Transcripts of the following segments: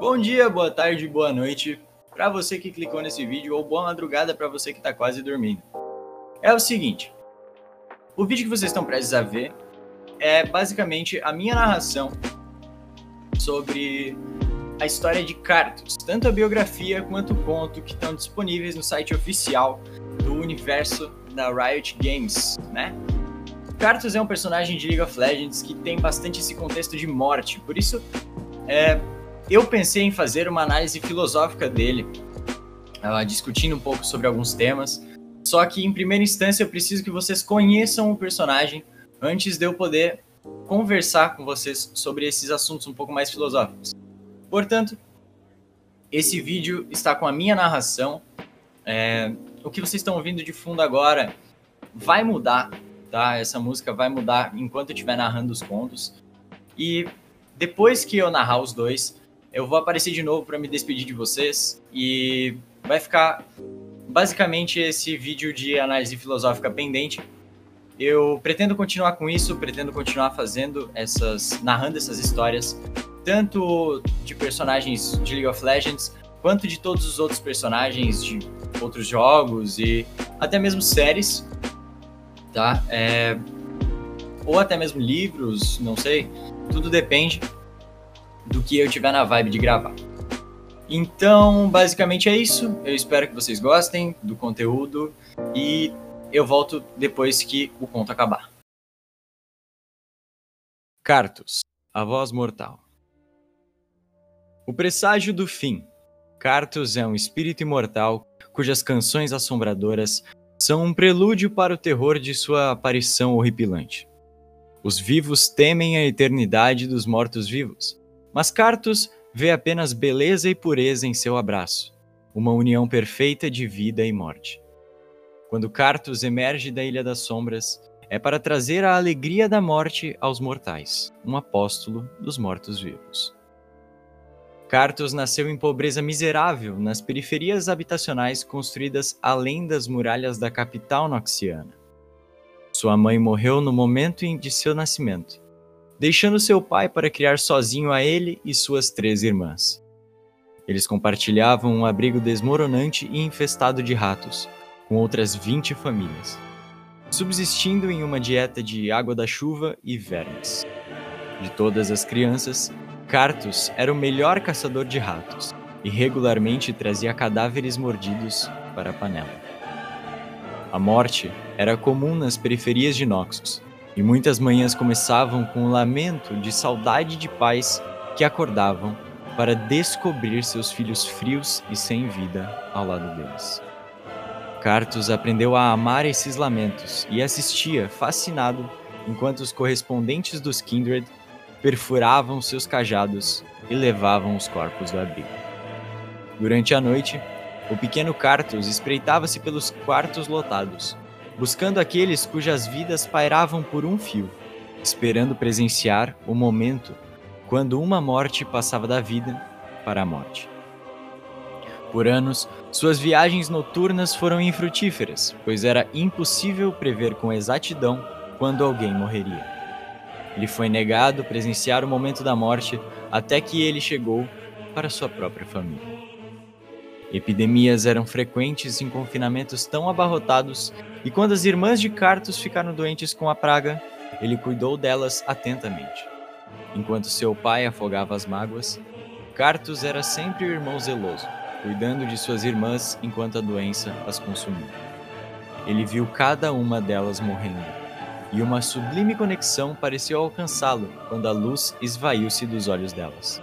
Bom dia, boa tarde, boa noite para você que clicou nesse vídeo ou boa madrugada para você que está quase dormindo. É o seguinte, o vídeo que vocês estão prestes a ver é basicamente a minha narração sobre a história de Cartus, tanto a biografia quanto o conto que estão disponíveis no site oficial do universo da Riot Games, né? Cartus é um personagem de League of Legends que tem bastante esse contexto de morte, por isso é, eu pensei em fazer uma análise filosófica dele, uh, discutindo um pouco sobre alguns temas. Só que, em primeira instância, eu preciso que vocês conheçam o personagem antes de eu poder conversar com vocês sobre esses assuntos um pouco mais filosóficos. Portanto, esse vídeo está com a minha narração. É, o que vocês estão ouvindo de fundo agora vai mudar, tá? Essa música vai mudar enquanto eu estiver narrando os contos. E depois que eu narrar os dois, eu vou aparecer de novo para me despedir de vocês e vai ficar basicamente esse vídeo de análise filosófica pendente. Eu pretendo continuar com isso, pretendo continuar fazendo essas, narrando essas histórias, tanto de personagens de League of Legends, quanto de todos os outros personagens de outros jogos e até mesmo séries, tá? É, ou até mesmo livros, não sei, tudo depende do que eu tiver na vibe de gravar. Então, basicamente é isso. Eu espero que vocês gostem do conteúdo e eu volto depois que o conto acabar. Cartus, a voz mortal. O presságio do fim. Cartus é um espírito imortal cujas canções assombradoras são um prelúdio para o terror de sua aparição horripilante. Os vivos temem a eternidade dos mortos-vivos, mas Cartus vê apenas beleza e pureza em seu abraço, uma união perfeita de vida e morte. Quando Cartus emerge da Ilha das Sombras, é para trazer a alegria da morte aos mortais, um apóstolo dos mortos-vivos. Cartus nasceu em pobreza miserável nas periferias habitacionais construídas além das muralhas da capital noxiana. Sua mãe morreu no momento de seu nascimento, deixando seu pai para criar sozinho a ele e suas três irmãs. Eles compartilhavam um abrigo desmoronante e infestado de ratos, com outras 20 famílias, subsistindo em uma dieta de água da chuva e vermes. De todas as crianças, Cartus era o melhor caçador de ratos e regularmente trazia cadáveres mordidos para a panela. A morte era comum nas periferias de Noxus, e muitas manhãs começavam com um lamento de saudade de pais que acordavam para descobrir seus filhos frios e sem vida ao lado deles. Cartus aprendeu a amar esses lamentos e assistia, fascinado, enquanto os correspondentes dos Kindred perfuravam seus cajados e levavam os corpos do abrigo. Durante a noite, o pequeno Cartus espreitava-se pelos quartos lotados, buscando aqueles cujas vidas pairavam por um fio, esperando presenciar o momento quando uma morte passava da vida para a morte. Por anos, suas viagens noturnas foram infrutíferas, pois era impossível prever com exatidão quando alguém morreria. Lhe foi negado presenciar o momento da morte até que ele chegou para sua própria família. Epidemias eram frequentes em confinamentos tão abarrotados, e quando as irmãs de Cartus ficaram doentes com a praga, ele cuidou delas atentamente. Enquanto seu pai afogava as mágoas, Cartus era sempre o irmão zeloso, cuidando de suas irmãs enquanto a doença as consumia. Ele viu cada uma delas morrendo, e uma sublime conexão pareceu alcançá-lo quando a luz esvaiu-se dos olhos delas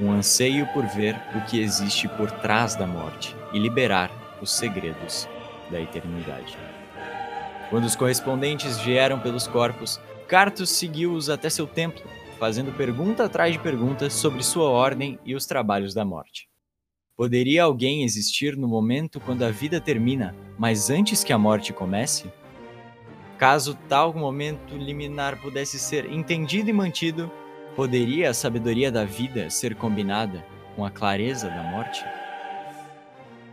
um anseio por ver o que existe por trás da morte e liberar os segredos da eternidade. Quando os correspondentes vieram pelos corpos, Cartus seguiu-os até seu templo, fazendo pergunta atrás de pergunta sobre sua ordem e os trabalhos da morte. Poderia alguém existir no momento quando a vida termina, mas antes que a morte comece? Caso tal momento liminar pudesse ser entendido e mantido, Poderia a sabedoria da vida ser combinada com a clareza da morte?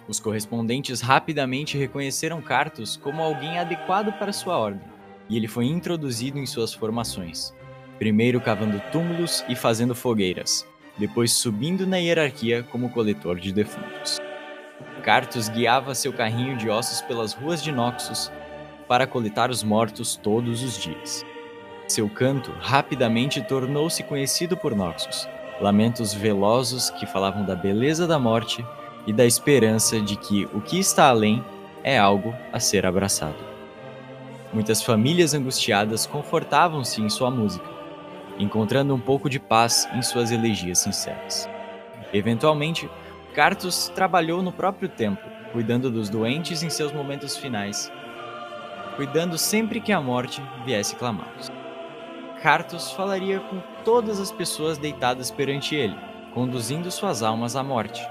Os correspondentes rapidamente reconheceram Cartus como alguém adequado para sua ordem, e ele foi introduzido em suas formações, primeiro cavando túmulos e fazendo fogueiras, depois subindo na hierarquia como coletor de defuntos. Cartus guiava seu carrinho de ossos pelas ruas de Noxus para coletar os mortos todos os dias. Seu canto rapidamente tornou-se conhecido por Noxus, lamentos velosos que falavam da beleza da morte e da esperança de que o que está além é algo a ser abraçado. Muitas famílias angustiadas confortavam-se em sua música, encontrando um pouco de paz em suas elegias sinceras. Eventualmente, Cartus trabalhou no próprio templo, cuidando dos doentes em seus momentos finais, cuidando sempre que a morte viesse clamá-los. Cartus falaria com todas as pessoas deitadas perante ele, conduzindo suas almas à morte,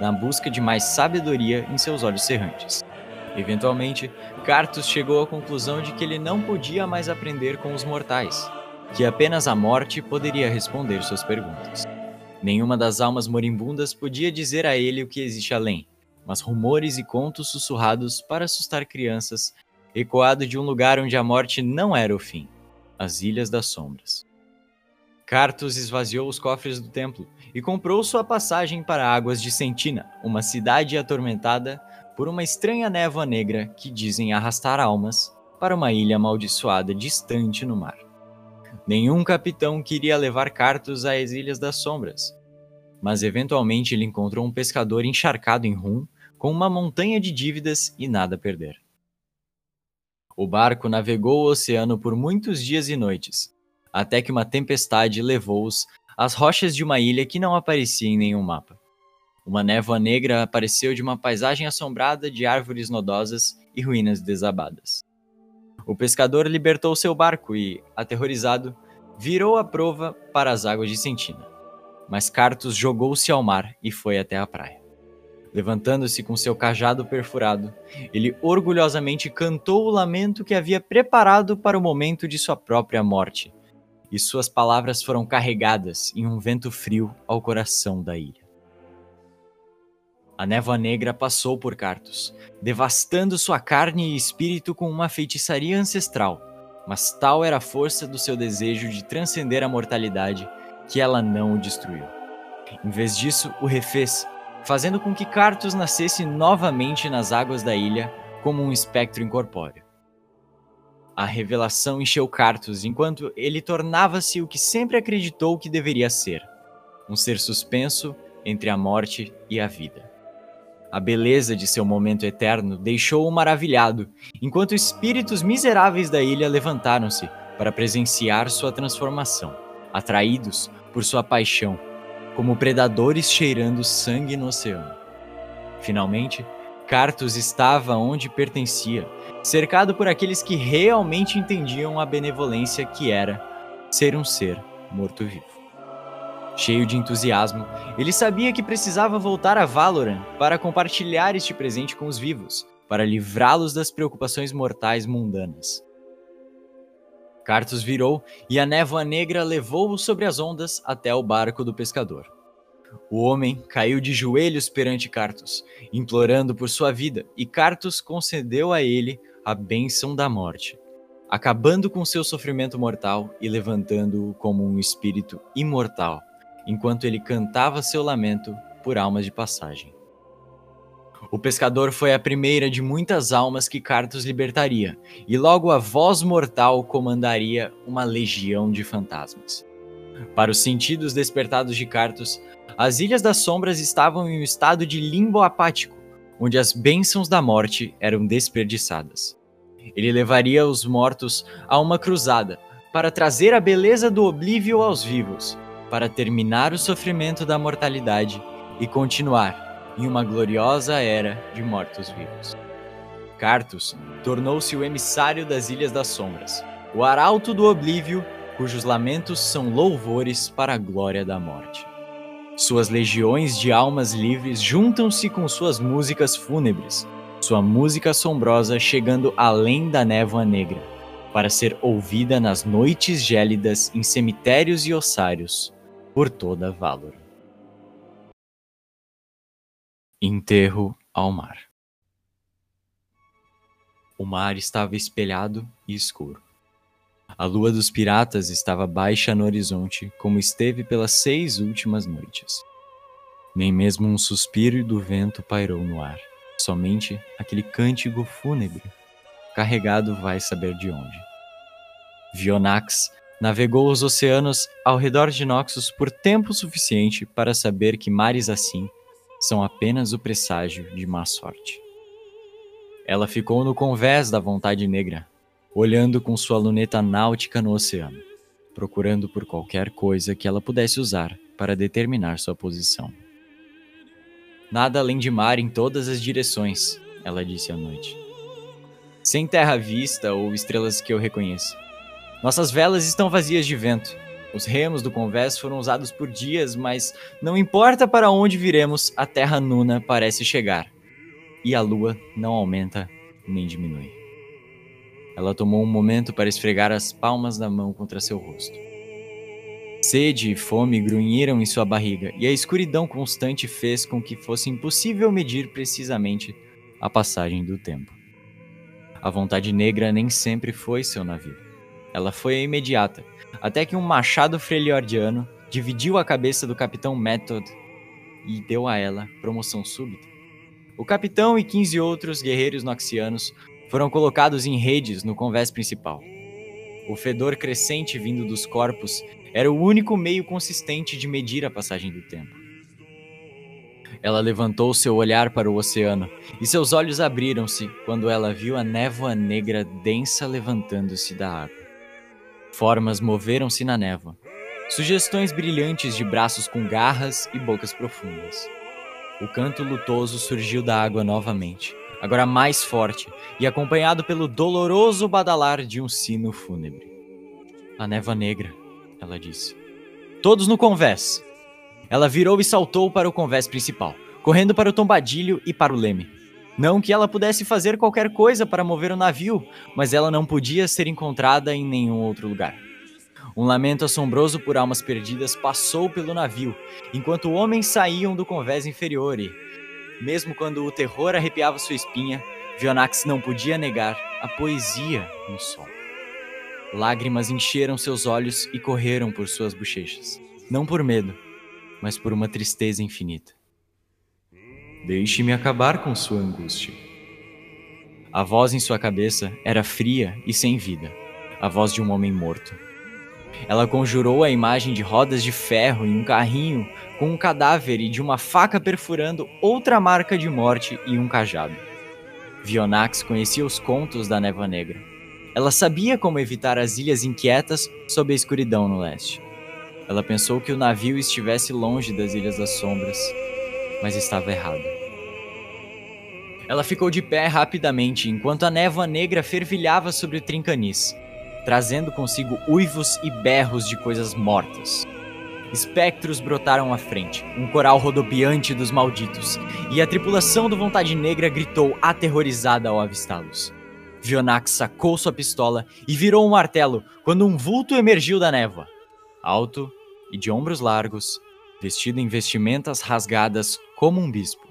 na busca de mais sabedoria em seus olhos serrantes. Eventualmente, Cartus chegou à conclusão de que ele não podia mais aprender com os mortais, que apenas a morte poderia responder suas perguntas. Nenhuma das almas moribundas podia dizer a ele o que existe além, mas rumores e contos sussurrados para assustar crianças, ecoado de um lugar onde a morte não era o fim as Ilhas das Sombras. Cartus esvaziou os cofres do templo e comprou sua passagem para Águas de Sentina, uma cidade atormentada por uma estranha névoa negra que dizem arrastar almas para uma ilha amaldiçoada distante no mar. Nenhum capitão queria levar Cartus às Ilhas das Sombras, mas eventualmente ele encontrou um pescador encharcado em rum, com uma montanha de dívidas e nada a perder. O barco navegou o oceano por muitos dias e noites, até que uma tempestade levou-os às rochas de uma ilha que não aparecia em nenhum mapa. Uma névoa negra apareceu de uma paisagem assombrada de árvores nodosas e ruínas desabadas. O pescador libertou seu barco e, aterrorizado, virou a prova para as águas de Sentina. Mas Cartus jogou-se ao mar e foi até a praia. Levantando-se com seu cajado perfurado, ele orgulhosamente cantou o lamento que havia preparado para o momento de sua própria morte, e suas palavras foram carregadas em um vento frio ao coração da ilha. A névoa negra passou por Cartus, devastando sua carne e espírito com uma feitiçaria ancestral, mas tal era a força do seu desejo de transcender a mortalidade que ela não o destruiu. Em vez disso, o refez fazendo com que Cartus nascesse novamente nas águas da ilha como um espectro incorpóreo. A revelação encheu Cartus enquanto ele tornava-se o que sempre acreditou que deveria ser: um ser suspenso entre a morte e a vida. A beleza de seu momento eterno deixou-o maravilhado, enquanto espíritos miseráveis da ilha levantaram-se para presenciar sua transformação, atraídos por sua paixão como predadores cheirando sangue no oceano. Finalmente, Cartus estava onde pertencia, cercado por aqueles que realmente entendiam a benevolência que era ser um ser morto-vivo. Cheio de entusiasmo, ele sabia que precisava voltar a Valoran para compartilhar este presente com os vivos, para livrá-los das preocupações mortais mundanas. Cartus virou e a névoa negra levou-o sobre as ondas até o barco do pescador. O homem caiu de joelhos perante Cartus, implorando por sua vida, e Cartus concedeu a ele a bênção da morte, acabando com seu sofrimento mortal e levantando-o como um espírito imortal, enquanto ele cantava seu lamento por almas de passagem. O pescador foi a primeira de muitas almas que Cartus libertaria, e logo a voz mortal comandaria uma legião de fantasmas. Para os sentidos despertados de Cartus, as Ilhas das Sombras estavam em um estado de limbo apático, onde as bênçãos da morte eram desperdiçadas. Ele levaria os mortos a uma cruzada para trazer a beleza do oblívio aos vivos, para terminar o sofrimento da mortalidade e continuar em uma gloriosa era de mortos-vivos. Cartus tornou-se o emissário das Ilhas das Sombras, o arauto do oblívio, cujos lamentos são louvores para a glória da morte. Suas legiões de almas livres juntam-se com suas músicas fúnebres, sua música assombrosa chegando além da névoa negra, para ser ouvida nas noites gélidas em cemitérios e ossários por toda Valor. Enterro ao mar. O mar estava espelhado e escuro. A lua dos piratas estava baixa no horizonte, como esteve pelas seis últimas noites. Nem mesmo um suspiro do vento pairou no ar, somente aquele cântico fúnebre, carregado vai saber de onde. Vionax navegou os oceanos ao redor de Noxus por tempo suficiente para saber que mares assim são apenas o presságio de má sorte. Ela ficou no convés da vontade negra, olhando com sua luneta náutica no oceano, procurando por qualquer coisa que ela pudesse usar para determinar sua posição. Nada além de mar em todas as direções, ela disse à noite. Sem terra à vista ou estrelas que eu reconheça. Nossas velas estão vazias de vento. Os remos do convés foram usados por dias, mas não importa para onde viremos, a terra nuna parece chegar. E a lua não aumenta nem diminui. Ela tomou um momento para esfregar as palmas da mão contra seu rosto. Sede e fome grunhiram em sua barriga, e a escuridão constante fez com que fosse impossível medir precisamente a passagem do tempo. A vontade negra nem sempre foi seu navio. Ela foi imediata, até que um machado freliordiano dividiu a cabeça do capitão Method e deu a ela promoção súbita. O capitão e 15 outros guerreiros noxianos foram colocados em redes no convés principal. O fedor crescente vindo dos corpos era o único meio consistente de medir a passagem do tempo. Ela levantou seu olhar para o oceano e seus olhos abriram-se quando ela viu a névoa negra densa levantando-se da água. Formas moveram-se na névoa, sugestões brilhantes de braços com garras e bocas profundas. O canto lutoso surgiu da água novamente agora mais forte e acompanhado pelo doloroso badalar de um sino fúnebre. A névoa negra, ela disse. Todos no convés. Ela virou e saltou para o convés principal, correndo para o tombadilho e para o leme. Não que ela pudesse fazer qualquer coisa para mover o navio, mas ela não podia ser encontrada em nenhum outro lugar. Um lamento assombroso por almas perdidas passou pelo navio, enquanto homens saíam do convés inferior e, mesmo quando o terror arrepiava sua espinha, Vionax não podia negar a poesia no sol. Lágrimas encheram seus olhos e correram por suas bochechas, não por medo, mas por uma tristeza infinita. Deixe-me acabar com sua angústia. A voz em sua cabeça era fria e sem vida, a voz de um homem morto. Ela conjurou a imagem de rodas de ferro em um carrinho com um cadáver e de uma faca perfurando outra marca de morte e um cajado. Vionax conhecia os contos da Neva Negra. Ela sabia como evitar as ilhas inquietas sob a escuridão no leste. Ela pensou que o navio estivesse longe das Ilhas das Sombras, mas estava errada. Ela ficou de pé rapidamente enquanto a névoa negra fervilhava sobre o trincanis, trazendo consigo uivos e berros de coisas mortas. Espectros brotaram à frente, um coral rodopiante dos malditos, e a tripulação do Vontade Negra gritou aterrorizada ao avistá-los. Vionax sacou sua pistola e virou um martelo quando um vulto emergiu da névoa. Alto e de ombros largos, vestido em vestimentas rasgadas como um bispo.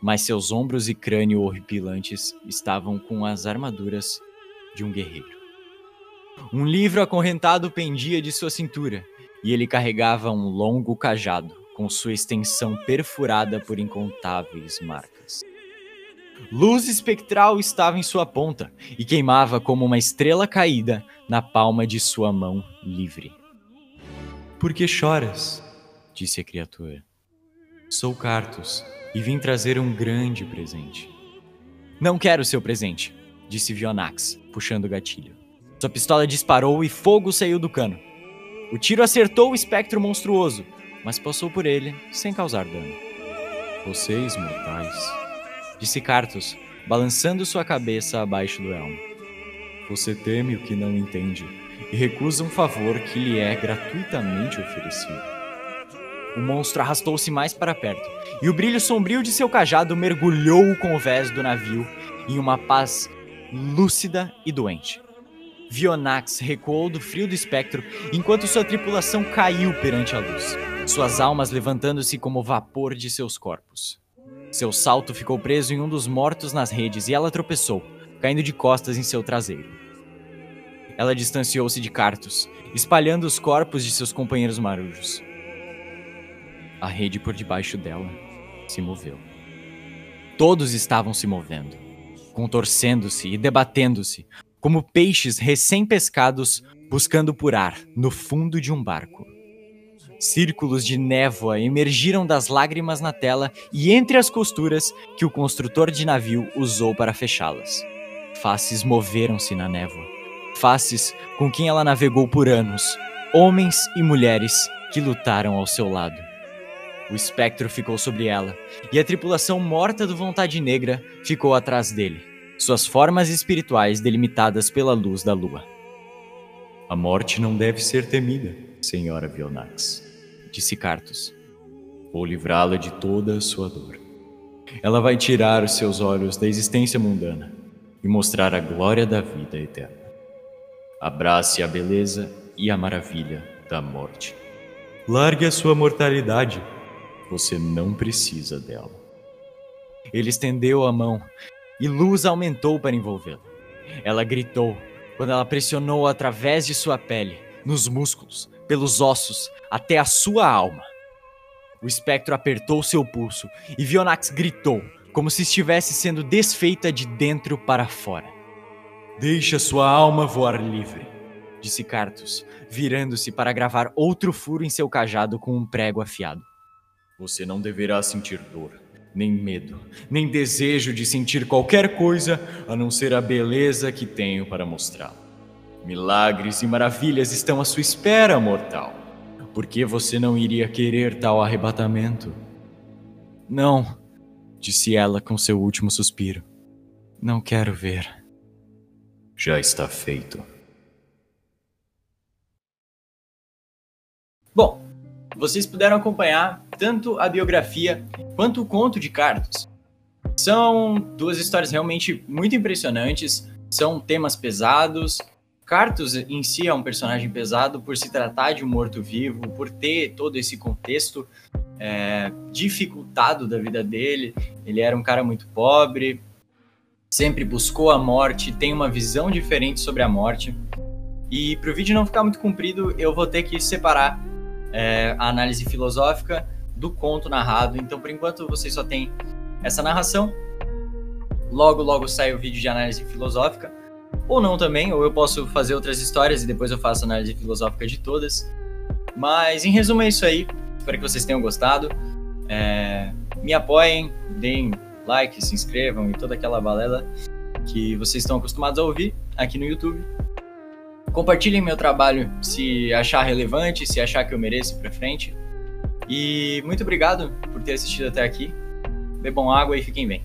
Mas seus ombros e crânio horripilantes estavam com as armaduras de um guerreiro. Um livro acorrentado pendia de sua cintura, e ele carregava um longo cajado, com sua extensão perfurada por incontáveis marcas. Luz espectral estava em sua ponta e queimava como uma estrela caída na palma de sua mão livre. Por que choras? disse a criatura. Sou Cartus e vim trazer um grande presente. Não quero seu presente, disse Vionax, puxando o gatilho. Sua pistola disparou e fogo saiu do cano. O tiro acertou o espectro monstruoso, mas passou por ele sem causar dano. Vocês, mortais, disse Cartus, balançando sua cabeça abaixo do elmo. Você teme o que não entende e recusa um favor que lhe é gratuitamente oferecido. O monstro arrastou-se mais para perto, e o brilho sombrio de seu cajado mergulhou o convés do navio em uma paz lúcida e doente. Vionax recuou do frio do espectro enquanto sua tripulação caiu perante a luz, suas almas levantando-se como vapor de seus corpos. Seu salto ficou preso em um dos mortos nas redes e ela tropeçou, caindo de costas em seu traseiro. ela distanciou-se de Cartus, espalhando os corpos de seus companheiros marujos. A rede por debaixo dela se moveu. Todos estavam se movendo, contorcendo-se e debatendo-se, como peixes recém-pescados buscando por ar no fundo de um barco. Círculos de névoa emergiram das lágrimas na tela e entre as costuras que o construtor de navio usou para fechá-las. Faces moveram-se na névoa. Faces com quem ela navegou por anos, homens e mulheres que lutaram ao seu lado. O espectro ficou sobre ela, e a tripulação morta do Vontade Negra ficou atrás dele, suas formas espirituais delimitadas pela luz da lua. A morte não deve ser temida, senhora Vionax disse Cartus. Vou livrá-la de toda a sua dor. Ela vai tirar os seus olhos da existência mundana e mostrar a glória da vida eterna. Abrace a beleza e a maravilha da morte. Largue a sua mortalidade. Você não precisa dela. Ele estendeu a mão e luz aumentou para envolvê-la. Ela gritou quando ela pressionou através de sua pele, nos músculos, pelos ossos, até a sua alma. O espectro apertou seu pulso e Vionax gritou, como se estivesse sendo desfeita de dentro para fora. Deixa sua alma voar livre, disse Cartus, virando-se para gravar outro furo em seu cajado com um prego afiado. Você não deverá sentir dor, nem medo, nem desejo de sentir qualquer coisa a não ser a beleza que tenho para mostrar. Milagres e maravilhas estão à sua espera, mortal. Por que você não iria querer tal arrebatamento? Não, disse ela com seu último suspiro. Não quero ver. Já está feito. Bom, vocês puderam acompanhar tanto a biografia quanto o conto de Carlos. São duas histórias realmente muito impressionantes, são temas pesados, Cartus em si é um personagem pesado por se tratar de um morto-vivo, por ter todo esse contexto é, dificultado da vida dele. Ele era um cara muito pobre, sempre buscou a morte, tem uma visão diferente sobre a morte. E para o vídeo não ficar muito comprido, eu vou ter que separar é, a análise filosófica do conto narrado. Então, por enquanto, vocês só têm essa narração. Logo, logo sai o vídeo de análise filosófica ou não também, ou eu posso fazer outras histórias e depois eu faço análise filosófica de todas. Mas em resumo é isso aí. Espero que vocês tenham gostado. É, me apoiem, deem like, se inscrevam e toda aquela balela que vocês estão acostumados a ouvir aqui no YouTube. Compartilhem meu trabalho se achar relevante, se achar que eu mereço pra frente. E muito obrigado por ter assistido até aqui. Bebam água e fiquem bem.